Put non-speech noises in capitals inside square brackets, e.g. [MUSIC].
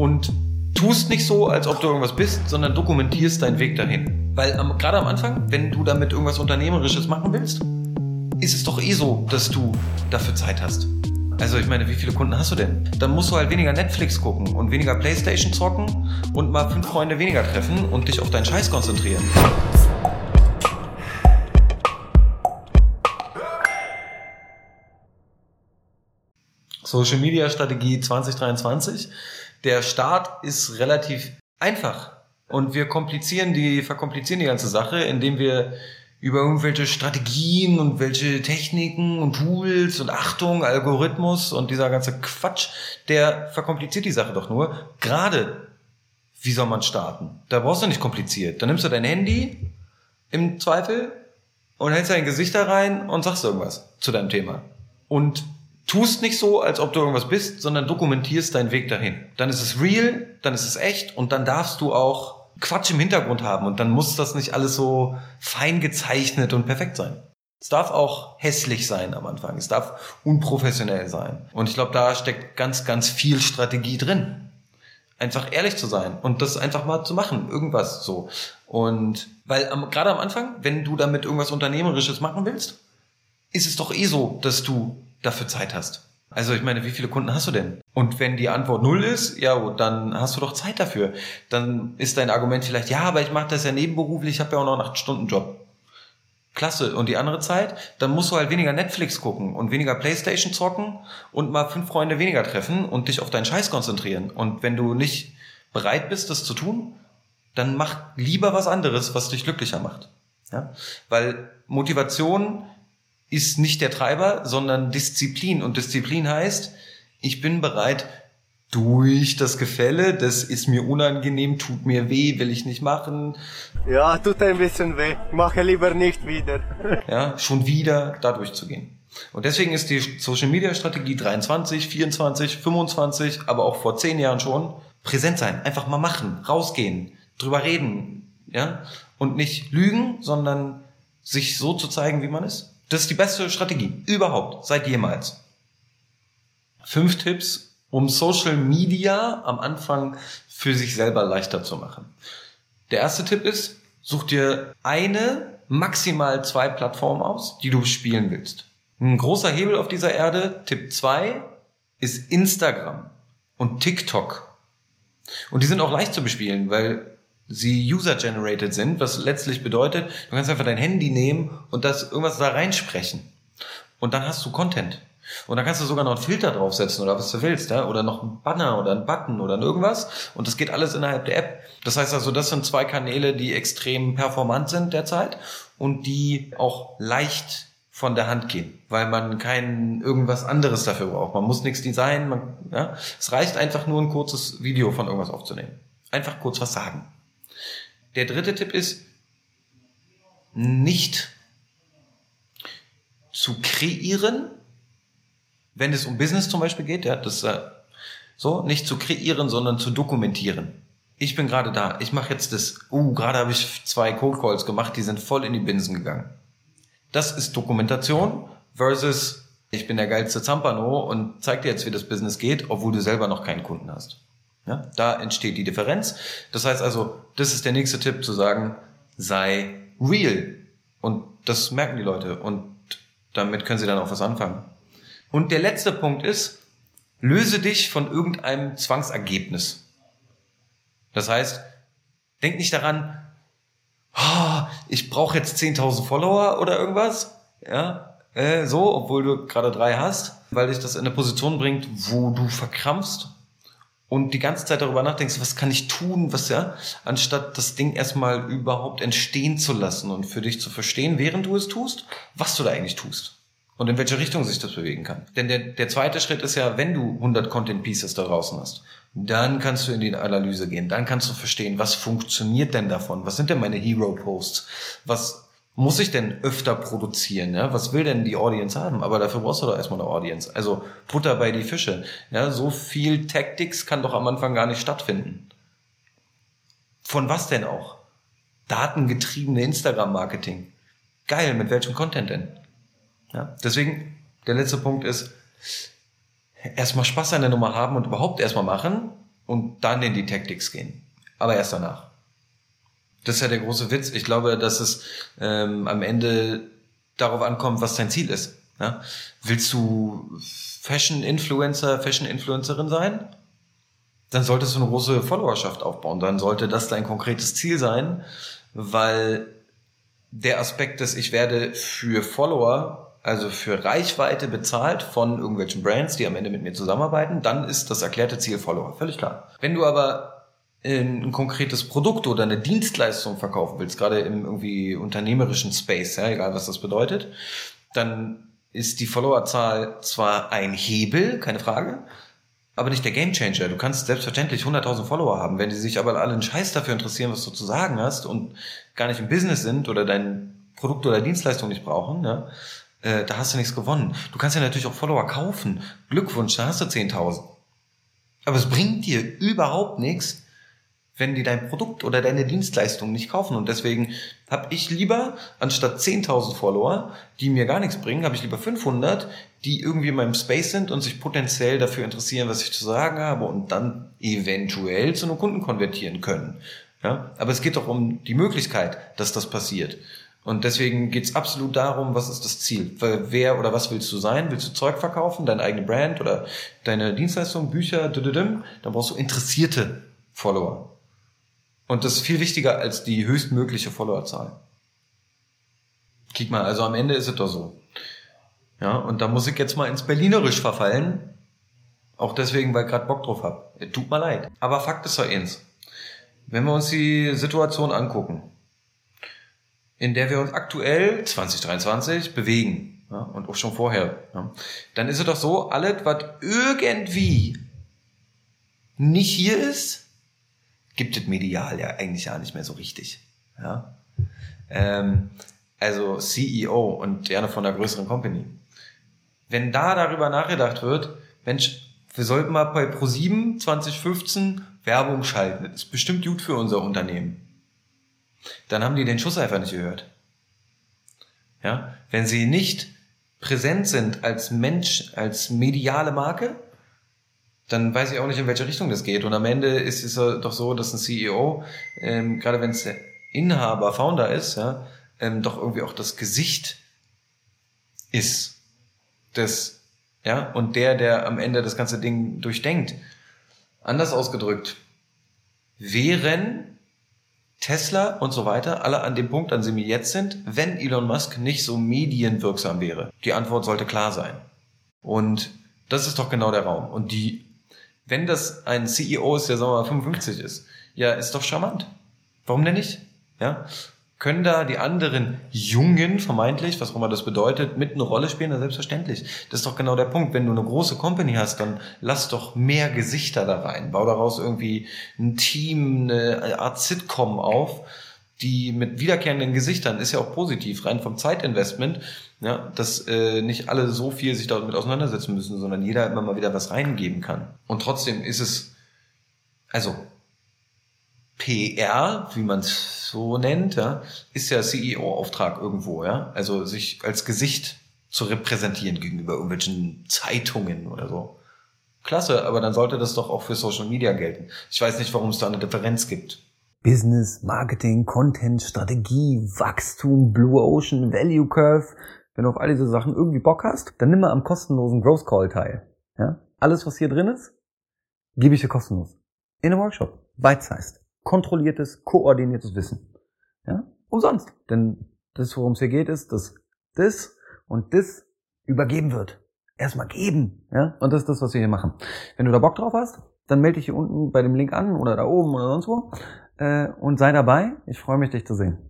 und tust nicht so, als ob du irgendwas bist, sondern dokumentierst deinen Weg dahin. Weil am, gerade am Anfang, wenn du damit irgendwas Unternehmerisches machen willst, ist es doch eh so, dass du dafür Zeit hast. Also ich meine, wie viele Kunden hast du denn? Dann musst du halt weniger Netflix gucken und weniger Playstation zocken und mal fünf Freunde weniger treffen und dich auf deinen Scheiß konzentrieren. Social Media Strategie 2023. Der Start ist relativ einfach und wir komplizieren die, verkomplizieren die ganze Sache, indem wir über irgendwelche Strategien und welche Techniken und Tools und Achtung, Algorithmus und dieser ganze Quatsch, der verkompliziert die Sache doch nur. Gerade, wie soll man starten? Da brauchst du nicht kompliziert. Da nimmst du dein Handy im Zweifel und hältst dein Gesicht da rein und sagst irgendwas zu deinem Thema. Und tust nicht so, als ob du irgendwas bist, sondern dokumentierst deinen Weg dahin. Dann ist es real, dann ist es echt und dann darfst du auch Quatsch im Hintergrund haben und dann muss das nicht alles so fein gezeichnet und perfekt sein. Es darf auch hässlich sein am Anfang. Es darf unprofessionell sein. Und ich glaube, da steckt ganz, ganz viel Strategie drin. Einfach ehrlich zu sein und das einfach mal zu machen. Irgendwas so. Und weil gerade am Anfang, wenn du damit irgendwas Unternehmerisches machen willst, ist es doch eh so, dass du dafür Zeit hast. Also ich meine, wie viele Kunden hast du denn? Und wenn die Antwort null ist, ja, dann hast du doch Zeit dafür. Dann ist dein Argument vielleicht, ja, aber ich mache das ja nebenberuflich, ich habe ja auch noch einen 8-Stunden-Job. Klasse. Und die andere Zeit, dann musst du halt weniger Netflix gucken und weniger Playstation zocken und mal fünf Freunde weniger treffen und dich auf deinen Scheiß konzentrieren. Und wenn du nicht bereit bist, das zu tun, dann mach lieber was anderes, was dich glücklicher macht. Ja? Weil Motivation ist nicht der Treiber, sondern Disziplin. Und Disziplin heißt, ich bin bereit, durch das Gefälle, das ist mir unangenehm, tut mir weh, will ich nicht machen. Ja, tut ein bisschen weh. Mache lieber nicht wieder. [LAUGHS] ja, schon wieder da durchzugehen. Und deswegen ist die Social Media Strategie 23, 24, 25, aber auch vor zehn Jahren schon präsent sein, einfach mal machen, rausgehen, drüber reden, ja, und nicht lügen, sondern sich so zu zeigen, wie man ist. Das ist die beste Strategie überhaupt, seit jemals. Fünf Tipps, um Social Media am Anfang für sich selber leichter zu machen. Der erste Tipp ist, such dir eine, maximal zwei Plattformen aus, die du spielen willst. Ein großer Hebel auf dieser Erde, Tipp zwei, ist Instagram und TikTok. Und die sind auch leicht zu bespielen, weil sie user-generated sind, was letztlich bedeutet, du kannst einfach dein Handy nehmen und das irgendwas da reinsprechen. Und dann hast du Content. Und dann kannst du sogar noch einen Filter draufsetzen oder was du willst, oder noch einen Banner oder einen Button oder irgendwas. Und das geht alles innerhalb der App. Das heißt also, das sind zwei Kanäle, die extrem performant sind derzeit und die auch leicht von der Hand gehen, weil man kein irgendwas anderes dafür braucht. Man muss nichts designen. Man, ja? Es reicht einfach nur ein kurzes Video von irgendwas aufzunehmen. Einfach kurz was sagen. Der dritte Tipp ist, nicht zu kreieren, wenn es um Business zum Beispiel geht, ja, das äh, so, nicht zu kreieren, sondern zu dokumentieren. Ich bin gerade da, ich mache jetzt das, uh, gerade habe ich zwei Cold Calls gemacht, die sind voll in die Binsen gegangen. Das ist Dokumentation versus ich bin der geilste Zampano und zeig dir jetzt, wie das Business geht, obwohl du selber noch keinen Kunden hast. Ja, da entsteht die Differenz. Das heißt also, das ist der nächste Tipp zu sagen, sei real. Und das merken die Leute und damit können sie dann auch was anfangen. Und der letzte Punkt ist, löse dich von irgendeinem Zwangsergebnis. Das heißt, denk nicht daran, oh, ich brauche jetzt 10.000 Follower oder irgendwas, ja, äh, so, obwohl du gerade drei hast, weil dich das in eine Position bringt, wo du verkrampfst und die ganze Zeit darüber nachdenkst, was kann ich tun, was ja, anstatt das Ding erstmal überhaupt entstehen zu lassen und für dich zu verstehen, während du es tust, was du da eigentlich tust und in welche Richtung sich das bewegen kann. Denn der, der zweite Schritt ist ja, wenn du 100 Content Pieces da draußen hast, dann kannst du in die Analyse gehen, dann kannst du verstehen, was funktioniert denn davon, was sind denn meine Hero Posts, was muss ich denn öfter produzieren? Ja? Was will denn die Audience haben? Aber dafür brauchst du doch erstmal eine Audience. Also Butter bei die Fische. Ja, so viel Tactics kann doch am Anfang gar nicht stattfinden. Von was denn auch? Datengetriebene Instagram-Marketing. Geil, mit welchem Content denn? Ja, deswegen, der letzte Punkt ist, erstmal Spaß an der Nummer haben und überhaupt erstmal machen und dann in die Tactics gehen. Aber erst danach. Das ist ja der große Witz. Ich glaube, dass es ähm, am Ende darauf ankommt, was dein Ziel ist. Ja? Willst du Fashion-Influencer, Fashion-Influencerin sein? Dann solltest du eine große Followerschaft aufbauen. Dann sollte das dein konkretes Ziel sein, weil der Aspekt des Ich werde für Follower, also für Reichweite bezahlt von irgendwelchen Brands, die am Ende mit mir zusammenarbeiten, dann ist das erklärte Ziel Follower. Völlig klar. Wenn du aber ein konkretes Produkt oder eine Dienstleistung verkaufen willst, gerade im irgendwie unternehmerischen Space, ja, egal was das bedeutet, dann ist die Followerzahl zwar ein Hebel, keine Frage, aber nicht der Gamechanger. Du kannst selbstverständlich 100.000 Follower haben, wenn die sich aber alle einen Scheiß dafür interessieren, was du zu sagen hast und gar nicht im Business sind oder dein Produkt oder Dienstleistung nicht brauchen, ja, äh, da hast du nichts gewonnen. Du kannst ja natürlich auch Follower kaufen. Glückwunsch, da hast du 10.000. Aber es bringt dir überhaupt nichts, wenn die dein Produkt oder deine Dienstleistung nicht kaufen. Und deswegen habe ich lieber, anstatt 10.000 Follower, die mir gar nichts bringen, habe ich lieber 500, die irgendwie in meinem Space sind und sich potenziell dafür interessieren, was ich zu sagen habe und dann eventuell zu einem Kunden konvertieren können. Ja? Aber es geht doch um die Möglichkeit, dass das passiert. Und deswegen geht's absolut darum, was ist das Ziel? Wer oder was willst du sein? Willst du Zeug verkaufen, deine eigene Brand oder deine Dienstleistung, Bücher, dann brauchst du interessierte Follower. Und das ist viel wichtiger als die höchstmögliche Followerzahl. Kick mal, also am Ende ist es doch so. Ja, und da muss ich jetzt mal ins Berlinerisch verfallen. Auch deswegen, weil ich gerade Bock drauf hab. Tut mir leid. Aber Fakt ist doch eins. Wenn wir uns die Situation angucken, in der wir uns aktuell 2023 bewegen, ja, und auch schon vorher, ja, dann ist es doch so, alles, was irgendwie nicht hier ist, gibt es medial ja eigentlich ja nicht mehr so richtig. Ja? Ähm, also CEO und gerne von einer größeren Company. Wenn da darüber nachgedacht wird, Mensch, wir sollten mal bei Pro7 2015 Werbung schalten. Das ist bestimmt gut für unser Unternehmen. Dann haben die den Schuss einfach nicht gehört. Ja? Wenn sie nicht präsent sind als Mensch, als mediale Marke, dann weiß ich auch nicht, in welche Richtung das geht. Und am Ende ist es doch so, dass ein CEO, ähm, gerade wenn es der Inhaber, Founder ist, ja, ähm, doch irgendwie auch das Gesicht ist des, ja, und der, der am Ende das ganze Ding durchdenkt. Anders ausgedrückt, wären Tesla und so weiter alle an dem Punkt, an dem wir jetzt sind, wenn Elon Musk nicht so medienwirksam wäre? Die Antwort sollte klar sein. Und das ist doch genau der Raum. Und die wenn das ein CEO ist, der sagen wir mal 55 ist, ja, ist doch charmant. Warum denn nicht? Ja, können da die anderen Jungen, vermeintlich, was auch immer das bedeutet, mit eine Rolle spielen? Na, selbstverständlich. Das ist doch genau der Punkt. Wenn du eine große Company hast, dann lass doch mehr Gesichter da rein. Bau daraus irgendwie ein Team, eine Art Sitcom auf, die mit wiederkehrenden Gesichtern ist ja auch positiv, rein vom Zeitinvestment, ja, dass äh, nicht alle so viel sich damit auseinandersetzen müssen, sondern jeder immer mal wieder was reingeben kann. Und trotzdem ist es, also PR, wie man es so nennt, ja, ist ja CEO-Auftrag irgendwo, ja. Also sich als Gesicht zu repräsentieren gegenüber irgendwelchen Zeitungen oder so. Klasse, aber dann sollte das doch auch für Social Media gelten. Ich weiß nicht, warum es da eine Differenz gibt. Business, Marketing, Content, Strategie, Wachstum, Blue Ocean, Value Curve. Wenn du auf all diese Sachen irgendwie Bock hast, dann nimm mal am kostenlosen Growth Call teil. Ja? Alles, was hier drin ist, gebe ich dir kostenlos. In einem Workshop. Bite-sized. Kontrolliertes, koordiniertes Wissen. Ja? Umsonst. Denn das, worum es hier geht, ist, dass das und das übergeben wird. Erstmal geben. Ja? Und das ist das, was wir hier machen. Wenn du da Bock drauf hast, dann melde dich hier unten bei dem Link an oder da oben oder sonst wo und sei dabei. Ich freue mich, dich zu sehen.